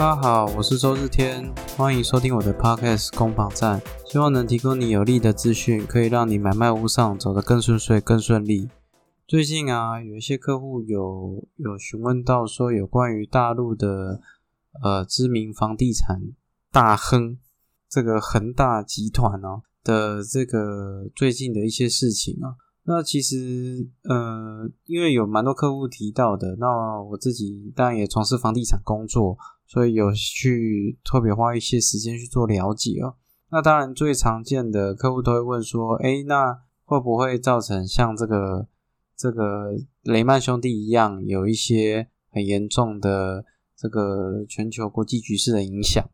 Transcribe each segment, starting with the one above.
大家好，我是周日天，欢迎收听我的 podcast 攻防战，希望能提供你有力的资讯，可以让你买卖屋上走得更顺遂、更顺利。最近啊，有一些客户有有询问到说，有关于大陆的呃知名房地产大亨这个恒大集团哦的这个最近的一些事情啊。那其实，呃，因为有蛮多客户提到的，那我自己当然也从事房地产工作，所以有去特别花一些时间去做了解哦。那当然最常见的客户都会问说，哎，那会不会造成像这个这个雷曼兄弟一样，有一些很严重的这个全球国际局势的影响？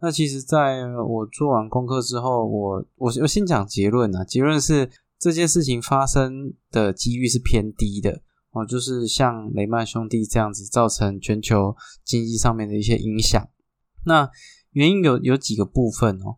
那其实，在我做完功课之后，我我我先讲结论啊，结论是。这件事情发生的几率是偏低的哦，就是像雷曼兄弟这样子造成全球经济上面的一些影响。那原因有有几个部分哦。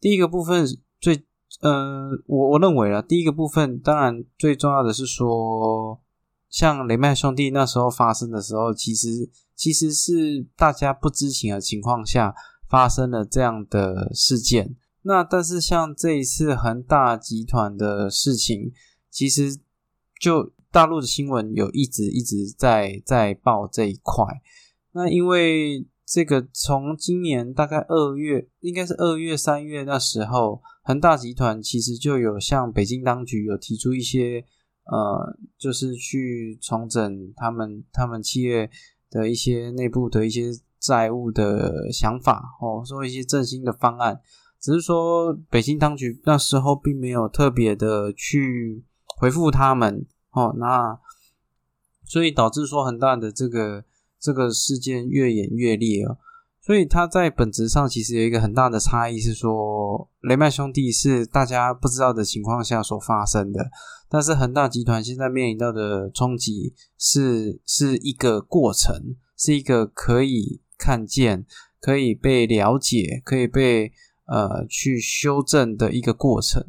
第一个部分最呃，我我认为啊，第一个部分当然最重要的是说，像雷曼兄弟那时候发生的时候，其实其实是大家不知情的情况下发生了这样的事件。那但是像这一次恒大集团的事情，其实就大陆的新闻有一直一直在在报这一块。那因为这个从今年大概二月，应该是二月三月那时候，恒大集团其实就有向北京当局有提出一些呃，就是去重整他们他们企业的一些内部的一些债务的想法哦，说一些振兴的方案。只是说，北京当局那时候并没有特别的去回复他们，哦，那所以导致说恒大的这个这个事件越演越烈哦，所以它在本质上其实有一个很大的差异，是说雷曼兄弟是大家不知道的情况下所发生的，但是恒大集团现在面临到的冲击是是一个过程，是一个可以看见、可以被了解、可以被。呃，去修正的一个过程，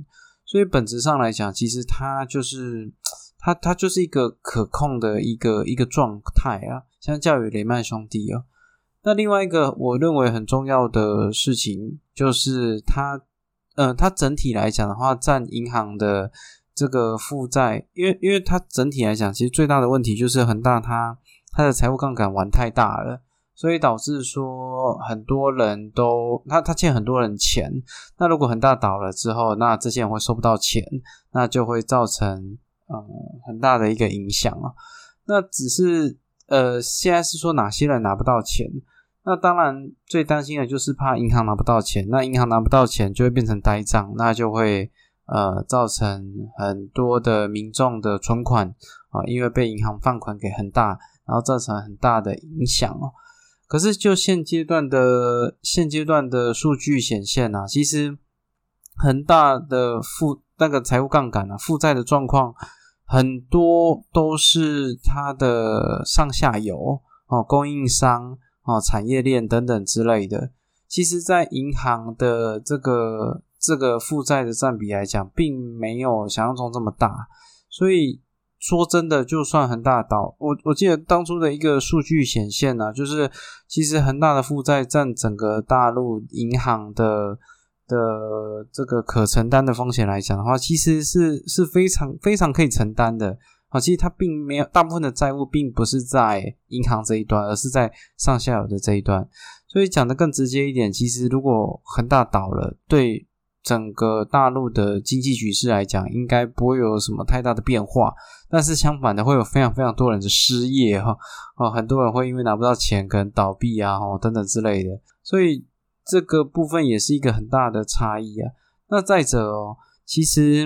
所以本质上来讲，其实它就是它它就是一个可控的一个一个状态啊，相较于雷曼兄弟啊。那另外一个我认为很重要的事情，就是它，呃，它整体来讲的话，占银行的这个负债，因为因为它整体来讲，其实最大的问题就是恒大它它的财务杠杆玩太大了。所以导致说很多人都他他欠很多人钱，那如果恒大倒了之后，那这些人会收不到钱，那就会造成呃很大的一个影响啊。那只是呃现在是说哪些人拿不到钱？那当然最担心的就是怕银行拿不到钱，那银行拿不到钱就会变成呆账，那就会呃造成很多的民众的存款啊，因为被银行放款给很大，然后造成很大的影响哦。可是，就现阶段的现阶段的数据显现啊，其实恒大的负那个财务杠杆啊，负债的状况很多都是它的上下游哦，供应商哦，产业链等等之类的。其实，在银行的这个这个负债的占比来讲，并没有想象中这么大，所以。说真的，就算恒大倒，我我记得当初的一个数据显现呢，就是其实恒大的负债占整个大陆银行的的这个可承担的风险来讲的话，其实是是非常非常可以承担的啊。其实它并没有大部分的债务并不是在银行这一端，而是在上下游的这一端。所以讲的更直接一点，其实如果恒大倒了，对。整个大陆的经济局势来讲，应该不会有什么太大的变化，但是相反的，会有非常非常多人的失业哈，哦，很多人会因为拿不到钱，可能倒闭啊，哦，等等之类的，所以这个部分也是一个很大的差异啊。那再者哦，其实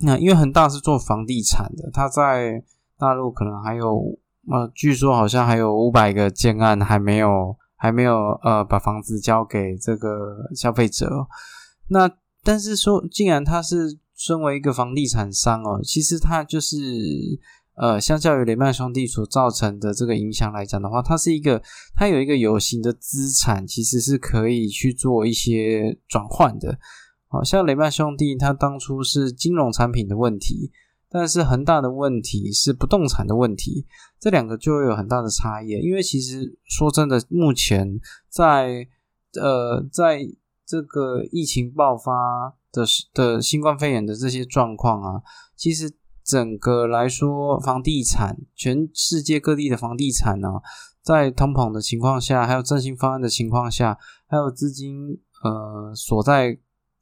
那因为恒大是做房地产的，他在大陆可能还有呃，据说好像还有五百个建案还没有还没有呃把房子交给这个消费者。那但是说，既然他是身为一个房地产商哦，其实他就是呃，相较于雷曼兄弟所造成的这个影响来讲的话，它是一个，它有一个有形的资产，其实是可以去做一些转换的。好像雷曼兄弟，他当初是金融产品的问题，但是恒大的问题是不动产的问题，这两个就会有很大的差异。因为其实说真的，目前在呃在这个疫情爆发的的新冠肺炎的这些状况啊，其实整个来说，房地产全世界各地的房地产呢，在通膨的情况下，还有振兴方案的情况下，还有资金呃所在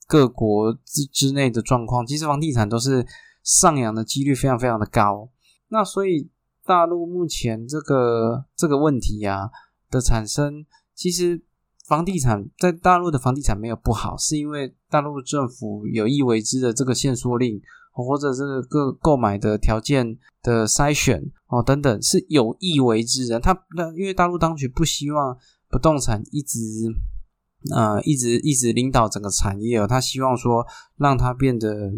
各国之之内的状况，其实房地产都是。上扬的几率非常非常的高，那所以大陆目前这个这个问题呀的产生，其实房地产在大陆的房地产没有不好，是因为大陆政府有意为之的这个限缩令，或者这个购买的条件的筛选哦等等是有意为之的。他那因为大陆当局不希望不动产一直呃一直一直领导整个产业哦，他希望说让它变得。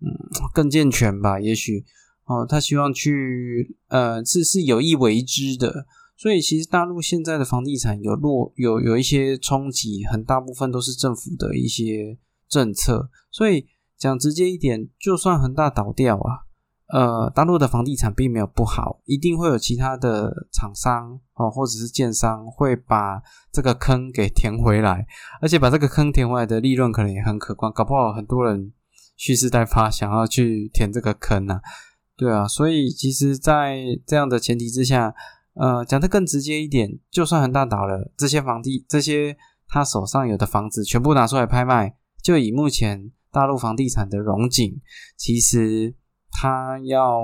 嗯，更健全吧，也许哦，他希望去呃，是是有意为之的，所以其实大陆现在的房地产有落有有一些冲击，很大部分都是政府的一些政策，所以讲直接一点，就算恒大倒掉啊，呃，大陆的房地产并没有不好，一定会有其他的厂商哦，或者是建商会把这个坑给填回来，而且把这个坑填回来的利润可能也很可观，搞不好很多人。蓄势待发，想要去填这个坑呢？对啊，所以其实，在这样的前提之下，呃，讲的更直接一点，就算恒大倒了，这些房地，这些他手上有的房子全部拿出来拍卖，就以目前大陆房地产的融景，其实他要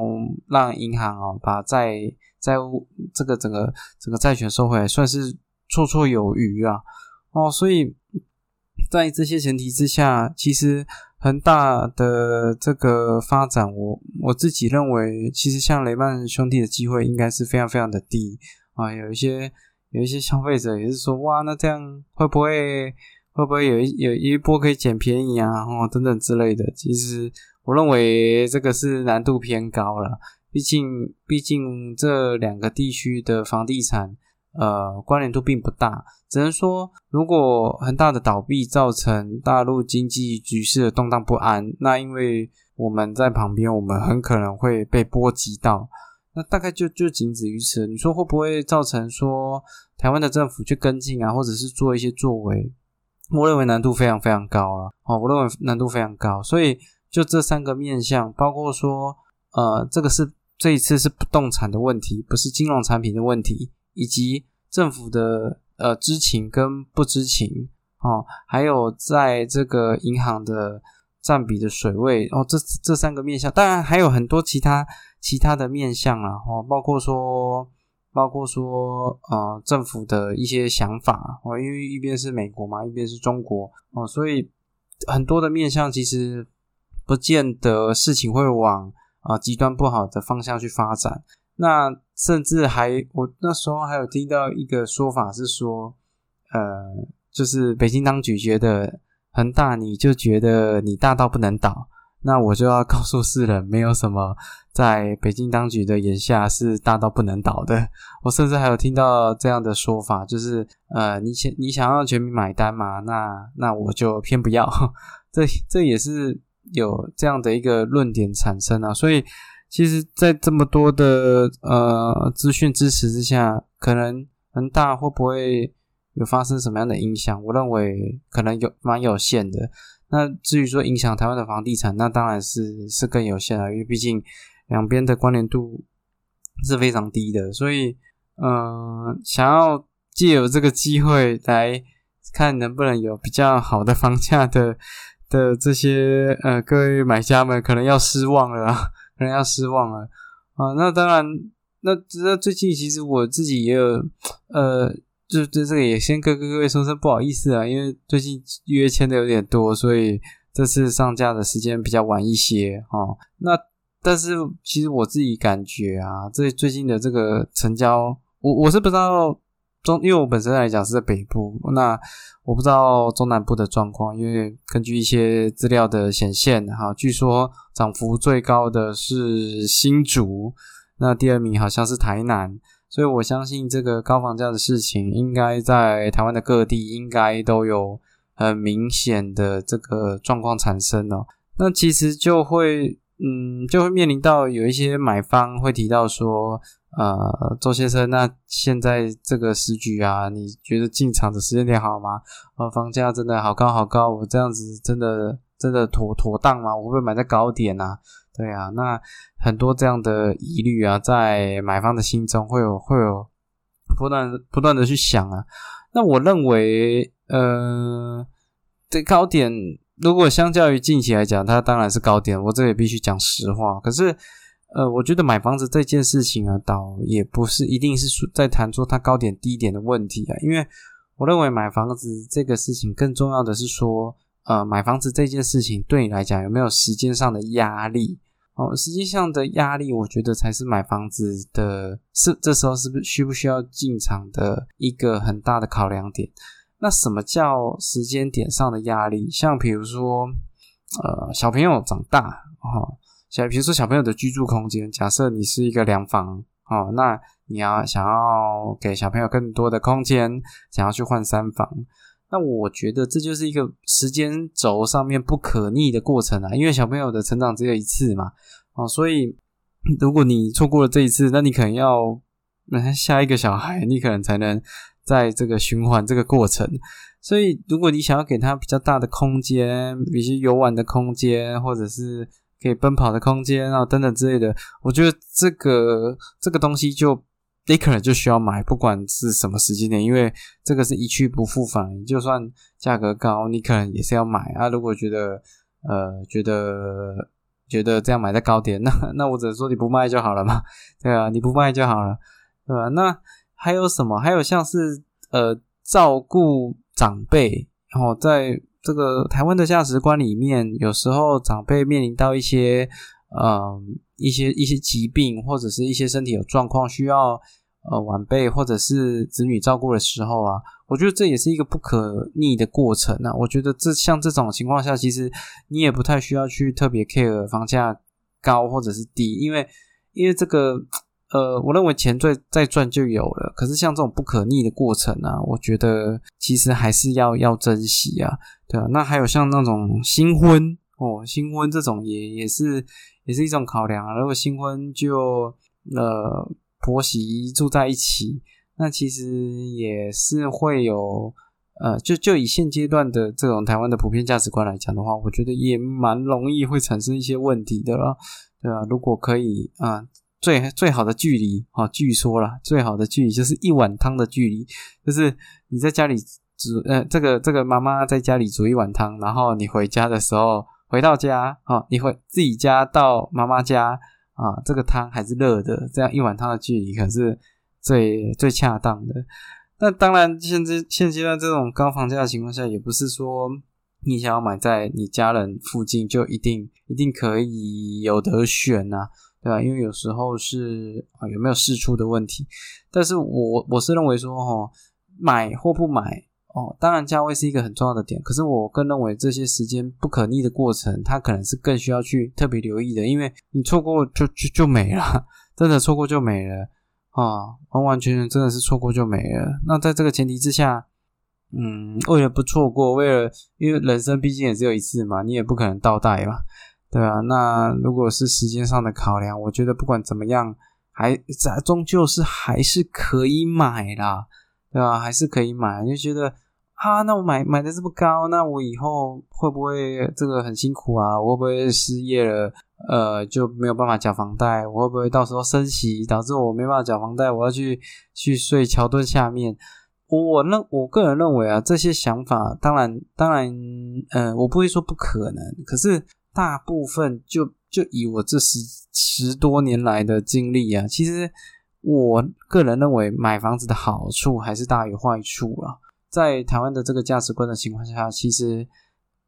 让银行哦把债债务这个整个整个债权收回来，算是绰绰有余啊。哦，所以在这些前提之下，其实。恒大的这个发展，我我自己认为，其实像雷曼兄弟的机会应该是非常非常的低啊。有一些有一些消费者也是说，哇，那这样会不会会不会有一有一波可以捡便宜啊？哦，等等之类的。其实我认为这个是难度偏高了，毕竟毕竟这两个地区的房地产。呃，关联度并不大，只能说，如果恒大的倒闭造成大陆经济局势的动荡不安，那因为我们在旁边，我们很可能会被波及到，那大概就就仅止于此。你说会不会造成说台湾的政府去跟进啊，或者是做一些作为？我认为难度非常非常高了。哦，我认为难度非常高，所以就这三个面向，包括说，呃，这个是这一次是不动产的问题，不是金融产品的问题。以及政府的呃知情跟不知情哦，还有在这个银行的占比的水位哦，这这三个面向，当然还有很多其他其他的面向啊，哦，包括说包括说呃政府的一些想法哦，因为一边是美国嘛，一边是中国哦，所以很多的面向其实不见得事情会往啊极端不好的方向去发展。那甚至还，我那时候还有听到一个说法是说，呃，就是北京当局觉得恒大，你就觉得你大到不能倒，那我就要告诉世人，没有什么在北京当局的眼下是大到不能倒的。我甚至还有听到这样的说法，就是呃，你想你想要全民买单嘛，那那我就偏不要。这这也是有这样的一个论点产生啊，所以。其实，在这么多的呃资讯支持之下，可能恒大会不会有发生什么样的影响？我认为可能有蛮有限的。那至于说影响台湾的房地产，那当然是是更有限了，因为毕竟两边的关联度是非常低的。所以，嗯，想要借有这个机会来看能不能有比较好的房价的的这些呃各位买家们，可能要失望了。可能要失望了啊！那当然，那那最近其实我自己也有，呃，就就这个也先跟各位说声不好意思啊，因为最近约签的有点多，所以这次上架的时间比较晚一些哈。那但是其实我自己感觉啊，这最近的这个成交，我我是不知道。中，因为我本身来讲是在北部，那我不知道中南部的状况。因为根据一些资料的显现，哈，据说涨幅最高的是新竹，那第二名好像是台南，所以我相信这个高房价的事情，应该在台湾的各地应该都有很明显的这个状况产生哦。那其实就会嗯，就会面临到有一些买方会提到说，呃，周先生，那现在这个时局啊，你觉得进场的时间点好吗？呃，房价真的好高好高，我这样子真的真的妥妥当吗？我会不会买在高点啊？对啊，那很多这样的疑虑啊，在买方的心中会有会有不断不断的去想啊。那我认为，呃，这高点如果相较于近期来讲，它当然是高点，我这也必须讲实话。可是，呃，我觉得买房子这件事情啊，倒也不是一定是在谈说它高点低点的问题啊，因为我认为买房子这个事情更重要的是说。呃，买房子这件事情对你来讲有没有时间上的压力？哦，实际上的压力，我觉得才是买房子的，是这时候是不是需不需要进场的一个很大的考量点？那什么叫时间点上的压力？像比如说，呃，小朋友长大，哈，小比如说小朋友的居住空间，假设你是一个两房，哦，那你要想要给小朋友更多的空间，想要去换三房。那我觉得这就是一个时间轴上面不可逆的过程啊，因为小朋友的成长只有一次嘛，哦，所以如果你错过了这一次，那你可能要那下一个小孩，你可能才能在这个循环这个过程。所以如果你想要给他比较大的空间，一些游玩的空间，或者是可以奔跑的空间啊等等之类的，我觉得这个这个东西就。你可能就需要买，不管是什么时间点，因为这个是一去不复返。就算价格高，你可能也是要买啊。如果觉得呃觉得觉得这样买在高点，那那我只能说你不卖就好了嘛。对啊，你不卖就好了，对吧？那还有什么？还有像是呃照顾长辈，然后在这个台湾的价值观里面，有时候长辈面临到一些嗯一些一些疾病或者是一些身体有状况需要。呃，晚辈或者是子女照顾的时候啊，我觉得这也是一个不可逆的过程啊。我觉得这像这种情况下，其实你也不太需要去特别 care 房价高或者是低，因为因为这个呃，我认为钱再再赚就有了。可是像这种不可逆的过程啊，我觉得其实还是要要珍惜啊，对啊。那还有像那种新婚哦，新婚这种也也是也是一种考量啊。如果新婚就呃。婆媳住在一起，那其实也是会有，呃，就就以现阶段的这种台湾的普遍价值观来讲的话，我觉得也蛮容易会产生一些问题的了，对吧？如果可以啊，最最好的距离啊，据说了，最好的距离就是一碗汤的距离，就是你在家里煮，呃，这个这个妈妈在家里煮一碗汤，然后你回家的时候回到家啊，你回自己家到妈妈家。啊，这个汤还是热的，这样一碗汤的距离可是最最恰当的。那当然，现在现阶段这种高房价的情况下，也不是说你想要买在你家人附近就一定一定可以有得选呐，对吧？因为有时候是啊有没有试出的问题。但是我我是认为说，哈，买或不买。哦，当然价位是一个很重要的点，可是我更认为这些时间不可逆的过程，它可能是更需要去特别留意的，因为你错过就就就没了，真的错过就没了啊，完完全全真的是错过就没了。那在这个前提之下，嗯，为了不错过，为了因为人生毕竟也只有一次嘛，你也不可能倒带嘛，对啊。那如果是时间上的考量，我觉得不管怎么样，还终究是还是可以买啦。对吧？还是可以买，就觉得啊，那我买买的这么高，那我以后会不会这个很辛苦啊？我会不会失业了？呃，就没有办法缴房贷？我会不会到时候升息，导致我没办法缴房贷？我要去去睡桥墩下面？我认我个人认为啊，这些想法当然当然，嗯，我不会说不可能，可是大部分就就以我这十十多年来的经历啊，其实。我个人认为，买房子的好处还是大于坏处啊。在台湾的这个价值观的情况下，其实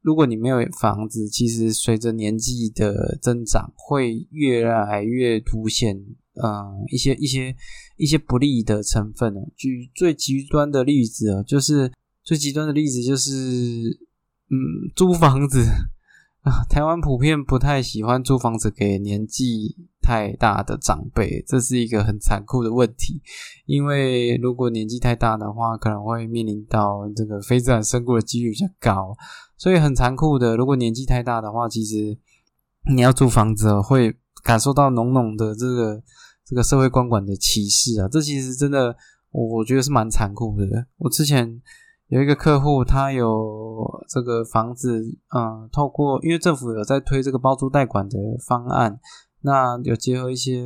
如果你没有房子，其实随着年纪的增长，会越来越凸显，嗯，一些一些一些不利的成分呢。举最极端的例子啊，就是最极端的例子就是，嗯，租房子。啊，台湾普遍不太喜欢租房子给年纪太大的长辈，这是一个很残酷的问题。因为如果年纪太大的话，可能会面临到这个非自然身故的几率比较高，所以很残酷的。如果年纪太大的话，其实你要租房子，会感受到浓浓的这个这个社会观管的歧视啊，这其实真的我我觉得是蛮残酷的。我之前有一个客户，他有这个房子，嗯，透过因为政府有在推这个包租代管的方案。那有结合一些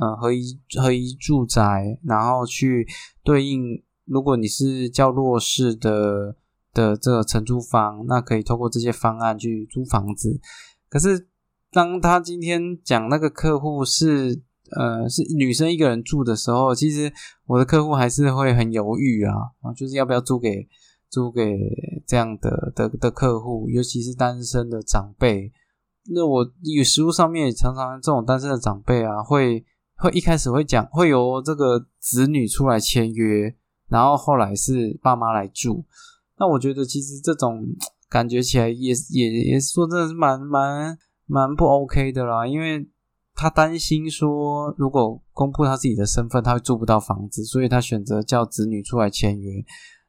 呃合一合一住宅，然后去对应，如果你是较弱势的的这个承租方，那可以透过这些方案去租房子。可是当他今天讲那个客户是呃是女生一个人住的时候，其实我的客户还是会很犹豫，啊，就是要不要租给租给这样的的的客户，尤其是单身的长辈。那我与食物上面常常这种单身的长辈啊，会会一开始会讲会由这个子女出来签约，然后后来是爸妈来住。那我觉得其实这种感觉起来也也也说真的是蛮蛮蛮不 OK 的啦，因为他担心说如果公布他自己的身份，他会租不到房子，所以他选择叫子女出来签约。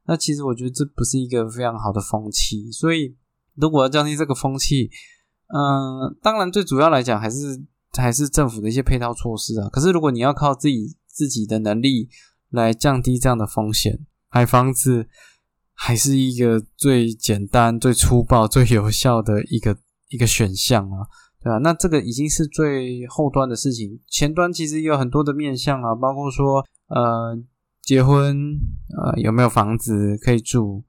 那其实我觉得这不是一个非常好的风气，所以如果要降低这个风气。嗯，当然，最主要来讲还是还是政府的一些配套措施啊。可是，如果你要靠自己自己的能力来降低这样的风险，买房子还是一个最简单、最粗暴、最有效的一个一个选项啊，对吧？那这个已经是最后端的事情，前端其实也有很多的面向啊，包括说呃结婚呃有没有房子可以住，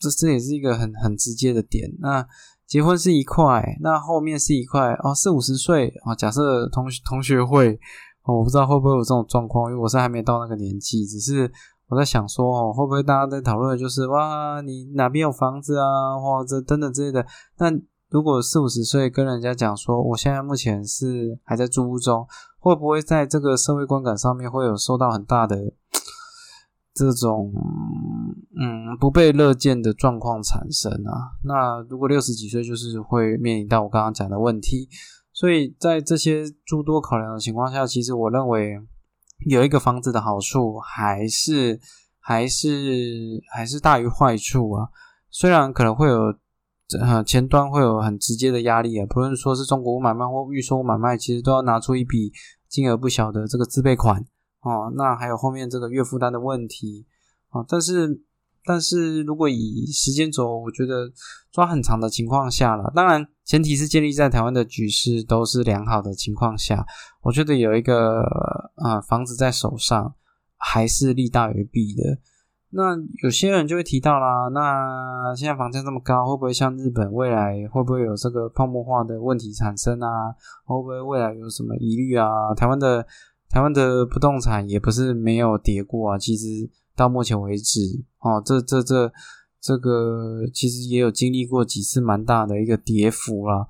这这也是一个很很直接的点。那结婚是一块，那后面是一块哦，四五十岁啊。假设同同学会，我不知道会不会有这种状况，因为我是还没到那个年纪。只是我在想说，哦，会不会大家在讨论就是哇，你哪边有房子啊，或者等等之类的。那如果四五十岁跟人家讲说，我现在目前是还在租屋中，会不会在这个社会观感上面会有受到很大的？这种嗯不被乐见的状况产生啊，那如果六十几岁，就是会面临到我刚刚讲的问题。所以在这些诸多考量的情况下，其实我认为有一个房子的好处，还是还是还是大于坏处啊。虽然可能会有呃前端会有很直接的压力啊，不论说是中国买卖或预售买卖，其实都要拿出一笔金额不小的这个自备款。哦，那还有后面这个月负担的问题啊，但是但是如果以时间轴，我觉得抓很长的情况下了，当然前提是建立在台湾的局势都是良好的情况下，我觉得有一个啊房子在手上还是利大于弊的。那有些人就会提到啦，那现在房价这么高，会不会像日本未来会不会有这个泡沫化的问题产生啊？会不会未来有什么疑虑啊？台湾的。台湾的不动产也不是没有跌过啊，其实到目前为止，哦，这这这这个其实也有经历过几次蛮大的一个跌幅啦，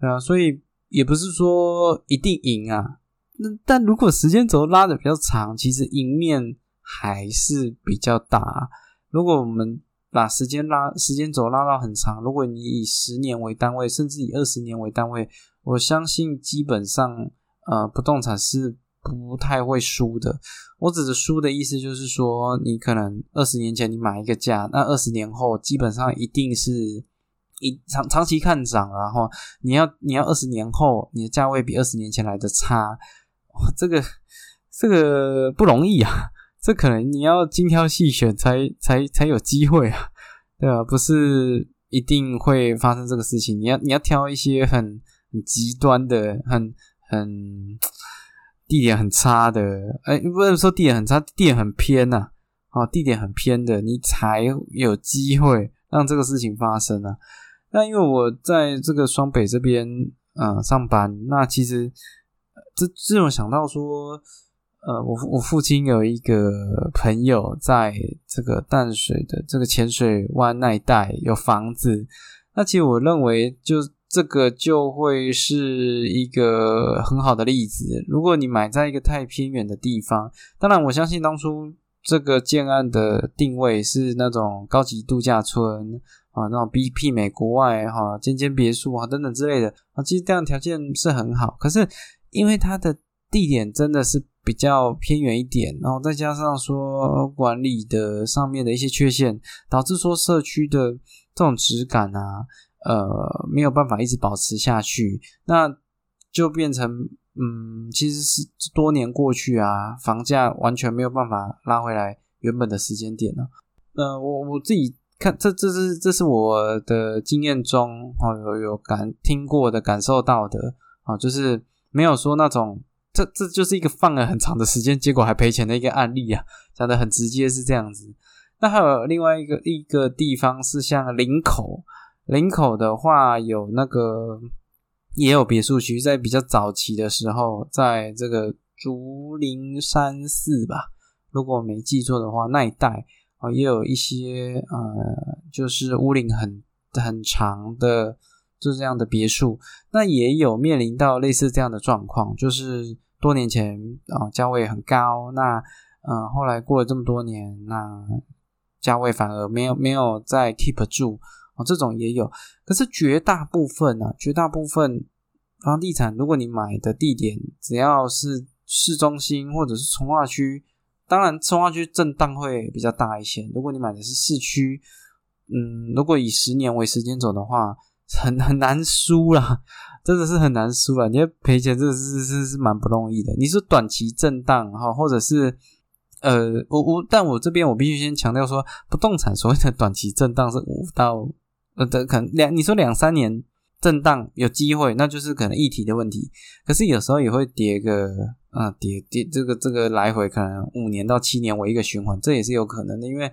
对啊，所以也不是说一定赢啊。那但如果时间轴拉的比较长，其实赢面还是比较大。如果我们把时间拉时间轴拉到很长，如果你以十年为单位，甚至以二十年为单位，我相信基本上呃不动产是。不太会输的，我指的输的意思就是说，你可能二十年前你买一个价，那二十年后基本上一定是一长长期看涨然后你要你要二十年后你的价位比二十年前来的差，这个这个不容易啊，这可能你要精挑细选才才才有机会啊，对吧？不是一定会发生这个事情，你要你要挑一些很很极端的，很很。地点很差的，哎，不能说地点很差，地点很偏呐，哦，地点很偏的，你才有机会让这个事情发生啊。那因为我在这个双北这边，嗯，上班，那其实这这种想到说，呃，我我父亲有一个朋友在这个淡水的这个浅水湾那一带有房子，那其实我认为就。这个就会是一个很好的例子。如果你买在一个太偏远的地方，当然我相信当初这个建案的定位是那种高级度假村啊，那种比媲美国外哈，尖尖别墅啊等等之类的啊，其实这样条件是很好。可是因为它的地点真的是比较偏远一点，然后再加上说管理的上面的一些缺陷，导致说社区的这种质感啊。呃，没有办法一直保持下去。那就变成嗯，其实是多年过去啊，房价完全没有办法拉回来原本的时间点了。呃，我我自己看，这这是这是我的经验中哦，有有感听过的、感受到的啊，就是没有说那种这这就是一个放了很长的时间，结果还赔钱的一个案例啊，讲的很直接是这样子。那还有另外一个一个地方是像林口，林口的话有那个也有别墅区，在比较早期的时候，在这个竹林山寺吧，如果我没记错的话，那一带啊也有一些呃，就是屋龄很很长的就这样的别墅，那也有面临到类似这样的状况，就是多年前啊价位很高，那嗯后来过了这么多年，那价位反而没有没有再 keep 住这种也有。可是绝大部分呢，绝大部分房地产，如果你买的地点只要是市中心或者是从化区，当然从化区震荡会比较大一些。如果你买的是市区，嗯，如果以十年为时间走的话，很很难输了，真的是很难输了。你要赔钱，真的是是是蛮不容易的。你说短期震荡哈，或者是。呃，我我，但我这边我必须先强调说，不动产所谓的短期震荡是五到呃可能两，你说两三年震荡有机会，那就是可能议题的问题。可是有时候也会跌个，啊，跌跌这个这个来回可能五年到七年为一个循环，这也是有可能的，因为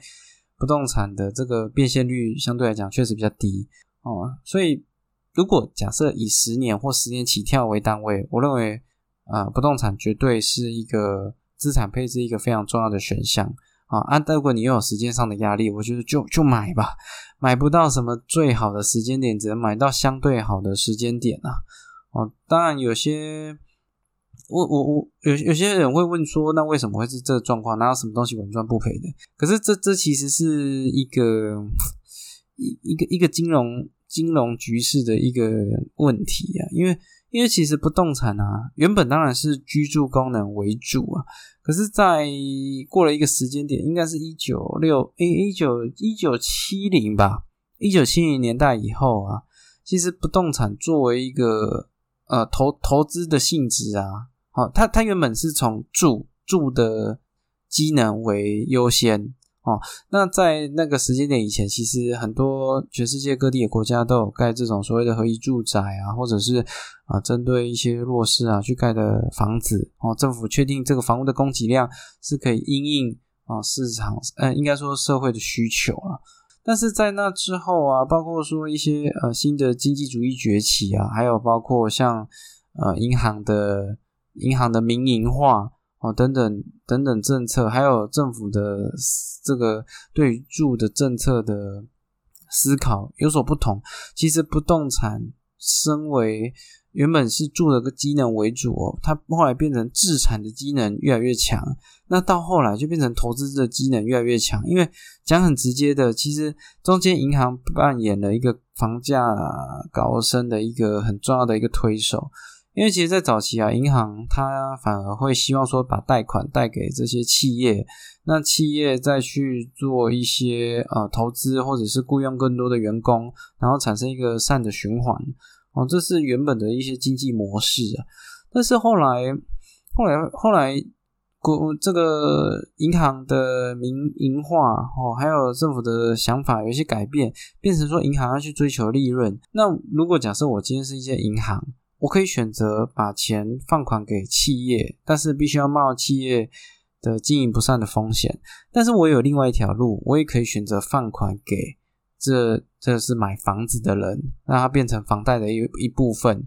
不动产的这个变现率相对来讲确实比较低哦。所以如果假设以十年或十年起跳为单位，我认为啊，不动产绝对是一个。资产配置一个非常重要的选项啊！啊，如果你又有时间上的压力，我觉得就就买吧。买不到什么最好的时间点，只能买到相对好的时间点啊！哦，当然有些，我我我有有些人会问说，那为什么会是这个状况？哪有什么东西稳赚不赔的？可是这这其实是一个一一个一个金融金融局势的一个问题啊，因为。因为其实不动产啊，原本当然是居住功能为主啊，可是，在过了一个时间点，应该是一九六诶一九一九七零吧，一九七零年代以后啊，其实不动产作为一个呃投投资的性质啊，好，它它原本是从住住的机能为优先。哦，那在那个时间点以前，其实很多全世界各地的国家都有盖这种所谓的合一住宅啊，或者是啊针对一些弱势啊去盖的房子。哦，政府确定这个房屋的供给量是可以因应啊市场，呃，应该说社会的需求了。但是在那之后啊，包括说一些呃新的经济主义崛起啊，还有包括像呃银行的银行的民营化。哦，等等等等政策，还有政府的这个对于住的政策的思考有所不同。其实不动产身为原本是住的个机能为主哦，它后来变成自产的机能越来越强。那到后来就变成投资的机能越来越强。因为讲很直接的，其实中间银行扮演了一个房价高升的一个很重要的一个推手。因为其实，在早期啊，银行它反而会希望说，把贷款贷给这些企业，那企业再去做一些呃投资，或者是雇佣更多的员工，然后产生一个善的循环哦，这是原本的一些经济模式啊。但是后来，后来，后来国这个银行的民营化哦，还有政府的想法有一些改变，变成说银行要去追求利润。那如果假设我今天是一些银行，我可以选择把钱放款给企业，但是必须要冒企业的经营不善的风险。但是我有另外一条路，我也可以选择放款给这这是买房子的人，让它变成房贷的一一部分。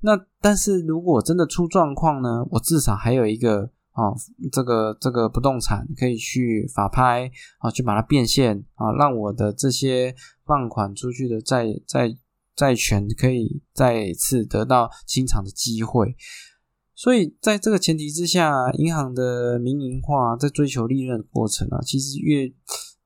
那但是如果真的出状况呢？我至少还有一个啊，这个这个不动产可以去法拍啊，去把它变现啊，让我的这些放款出去的债债。债权可以再次得到清偿的机会，所以在这个前提之下，银行的民营化在追求利润的过程啊，其实越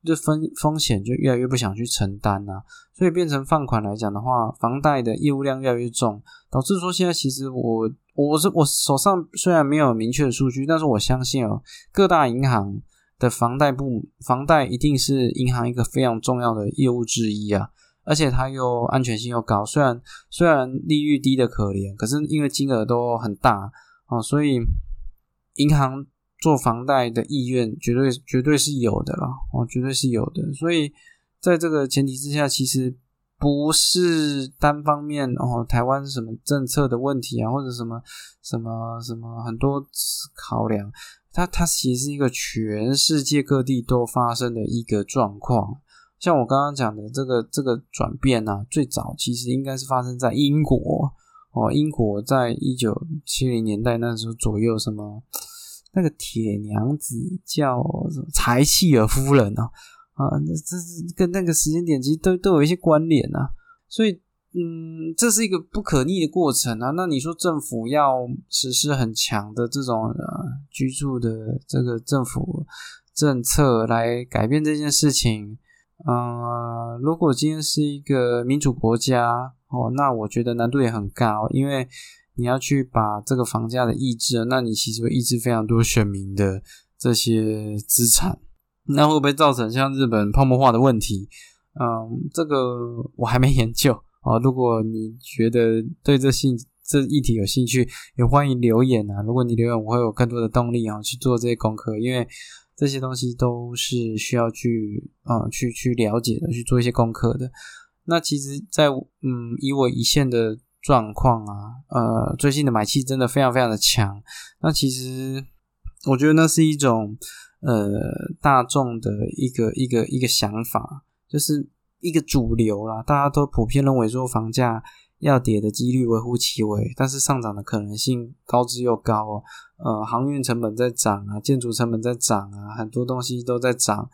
这风风险就越来越不想去承担啊，所以变成放款来讲的话，房贷的业务量越来越重，导致说现在其实我我是我手上虽然没有明确的数据，但是我相信哦，各大银行的房贷部房贷一定是银行一个非常重要的业务之一啊。而且它又安全性又高。虽然虽然利率低的可怜，可是因为金额都很大哦，所以银行做房贷的意愿绝对绝对是有的了哦，绝对是有的。所以在这个前提之下，其实。不是单方面哦，台湾什么政策的问题啊，或者什么什么什么很多考量，它它其实是一个全世界各地都发生的一个状况。像我刚刚讲的这个这个转变呢，最早其实应该是发生在英国哦，英国在一九七零年代那时候左右，什么那个铁娘子叫柴契尔夫人啊。啊，这这是跟那个时间点其实都都有一些关联啊，所以嗯，这是一个不可逆的过程啊。那你说政府要实施很强的这种呃居住的这个政府政策来改变这件事情，嗯，如果今天是一个民主国家哦，那我觉得难度也很高，因为你要去把这个房价的抑制，那你其实会抑制非常多选民的这些资产。那会不会造成像日本泡沫化的问题？嗯，这个我还没研究啊。如果你觉得对这兴这议题有兴趣，也欢迎留言啊。如果你留言，我会有更多的动力啊去做这些功课，因为这些东西都是需要去啊去去了解的，去做一些功课的。那其实，在嗯以我一线的状况啊，呃，最近的买气真的非常非常的强。那其实我觉得那是一种。呃，大众的一个一个一个想法，就是一个主流啦，大家都普遍认为说房价要跌的几率微乎其微，但是上涨的可能性高之又高哦。呃，航运成本在涨啊，建筑成本在涨啊，很多东西都在涨，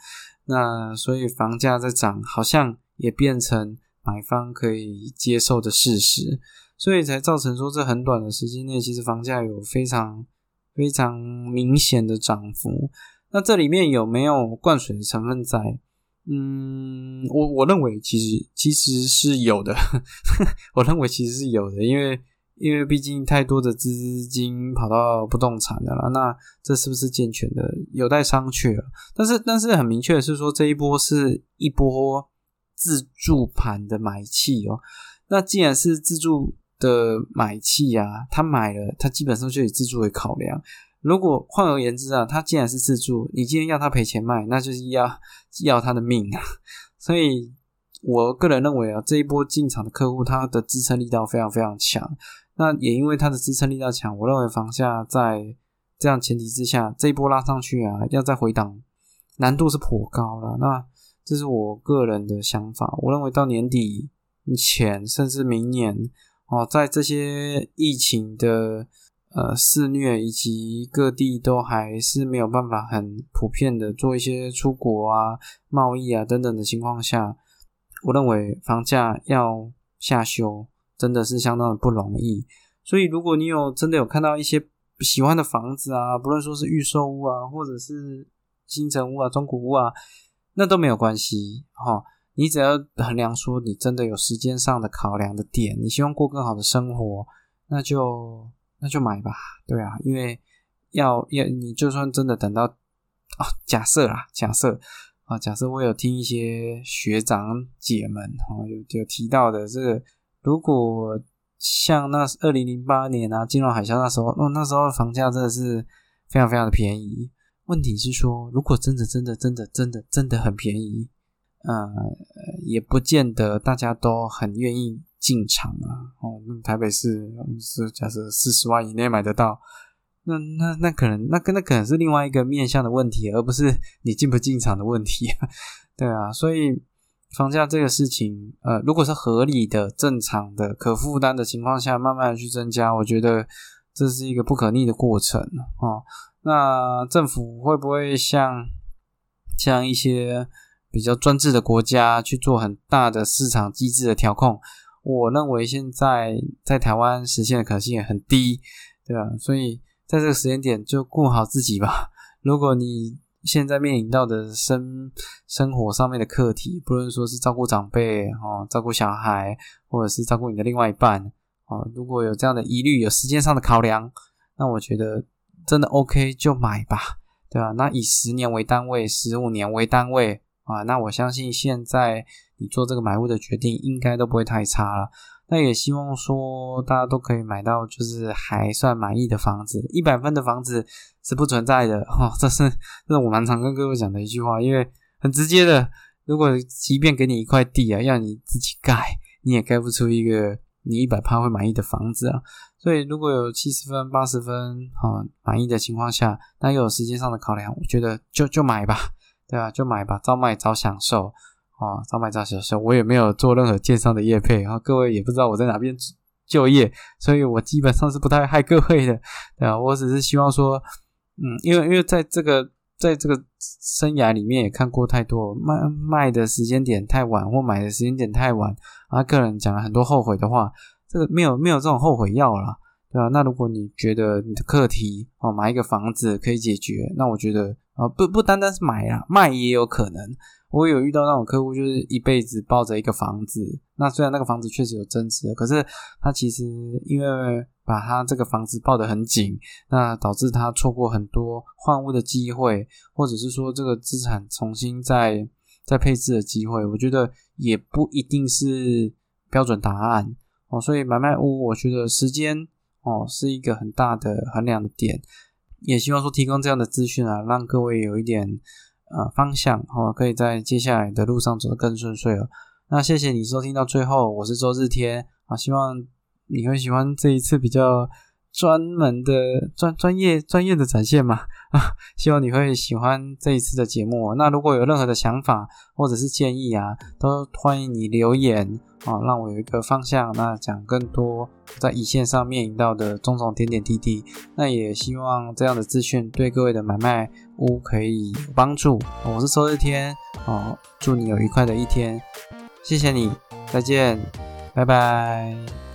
那所以房价在涨，好像也变成买方可以接受的事实，所以才造成说这很短的时间内，其实房价有非常非常明显的涨幅。那这里面有没有灌水的成分在？嗯，我我认为其实其实是有的，我认为其实是有的，因为因为毕竟太多的资金跑到不动产的了，那这是不是健全的有待商榷。但是但是很明确的是说，这一波是一波自助盘的买气哦。那既然是自助的买气啊，他买了，他基本上就以自助为考量。如果换而言之啊，他既然是自助，你今天要他赔钱卖，那就是要要他的命啊。所以，我个人认为啊，这一波进场的客户，他的支撑力道非常非常强。那也因为它的支撑力道强，我认为房价在这样前提之下，这一波拉上去啊，要再回档难度是颇高了。那这是我个人的想法。我认为到年底前，甚至明年哦，在这些疫情的。呃，肆虐以及各地都还是没有办法很普遍的做一些出国啊、贸易啊等等的情况下，我认为房价要下修真的是相当的不容易。所以，如果你有真的有看到一些喜欢的房子啊，不论说是预售屋啊，或者是新城屋啊、中古屋啊，那都没有关系哈。你只要衡量说你真的有时间上的考量的点，你希望过更好的生活，那就。那就买吧，对啊，因为要要你就算真的等到啊，假设啦，假设啊，假设我有听一些学长姐们哈，有有提到的这个，如果像那二零零八年啊，金融海啸那时候，哦，那时候房价真的是非常非常的便宜。问题是说，如果真的真的真的真的真的很便宜，呃，也不见得大家都很愿意。进场啊，哦，那台北市是假设四十万以内买得到，那那那可能那跟那可能是另外一个面向的问题，而不是你进不进场的问题，对啊，所以房价这个事情，呃，如果是合理的、正常的、可负担的情况下，慢慢的去增加，我觉得这是一个不可逆的过程哦。那政府会不会像像一些比较专制的国家去做很大的市场机制的调控？我认为现在在台湾实现的可能性也很低，对吧？所以在这个时间点就顾好自己吧。如果你现在面临到的生生活上面的课题，不论说是照顾长辈哦，照顾小孩，或者是照顾你的另外一半哦，如果有这样的疑虑，有时间上的考量，那我觉得真的 OK 就买吧，对吧？那以十年为单位，十五年为单位啊，那我相信现在你做这个买屋的决定应该都不会太差了。那也希望说大家都可以买到就是还算满意的房子，一百分的房子是不存在的哈，这是这是我蛮常跟各位讲的一句话，因为很直接的，如果即便给你一块地啊，要你自己盖，你也盖不出一个你一百趴会满意的房子啊。所以如果有七十分、八十分哈满意的情况下，那又有时间上的考量，我觉得就就买吧，对吧？就买吧，早买早享受。啊，早买早享受，我也没有做任何电商的业配，然后各位也不知道我在哪边就业，所以我基本上是不太害各位的，对啊，我只是希望说，嗯，因为因为在这个在这个生涯里面也看过太多卖卖的时间点太晚或买的时间点太晚，啊，个人讲了很多后悔的话，这个没有没有这种后悔药了，对吧？那如果你觉得你的课题哦买一个房子可以解决，那我觉得啊不不单单是买啊卖也有可能。我有遇到那种客户，就是一辈子抱着一个房子。那虽然那个房子确实有增值，可是他其实因为把他这个房子抱得很紧，那导致他错过很多换屋的机会，或者是说这个资产重新再再配置的机会。我觉得也不一定是标准答案哦。所以买卖屋，我觉得时间哦是一个很大的衡量的点。也希望说提供这样的资讯啊，让各位有一点。呃，方向哦，可以在接下来的路上走得更顺遂了。那谢谢你收听到最后，我是周日天啊，希望你会喜欢这一次比较专门的专专业专业的展现嘛啊，希望你会喜欢这一次的节目。那如果有任何的想法或者是建议啊，都欢迎你留言啊，让我有一个方向，那讲更多在一线上面临到的种种点点滴滴。那也希望这样的资讯对各位的买卖。屋可以有帮助，我是周日天。哦，祝你有愉快的一天，谢谢你，再见，拜拜。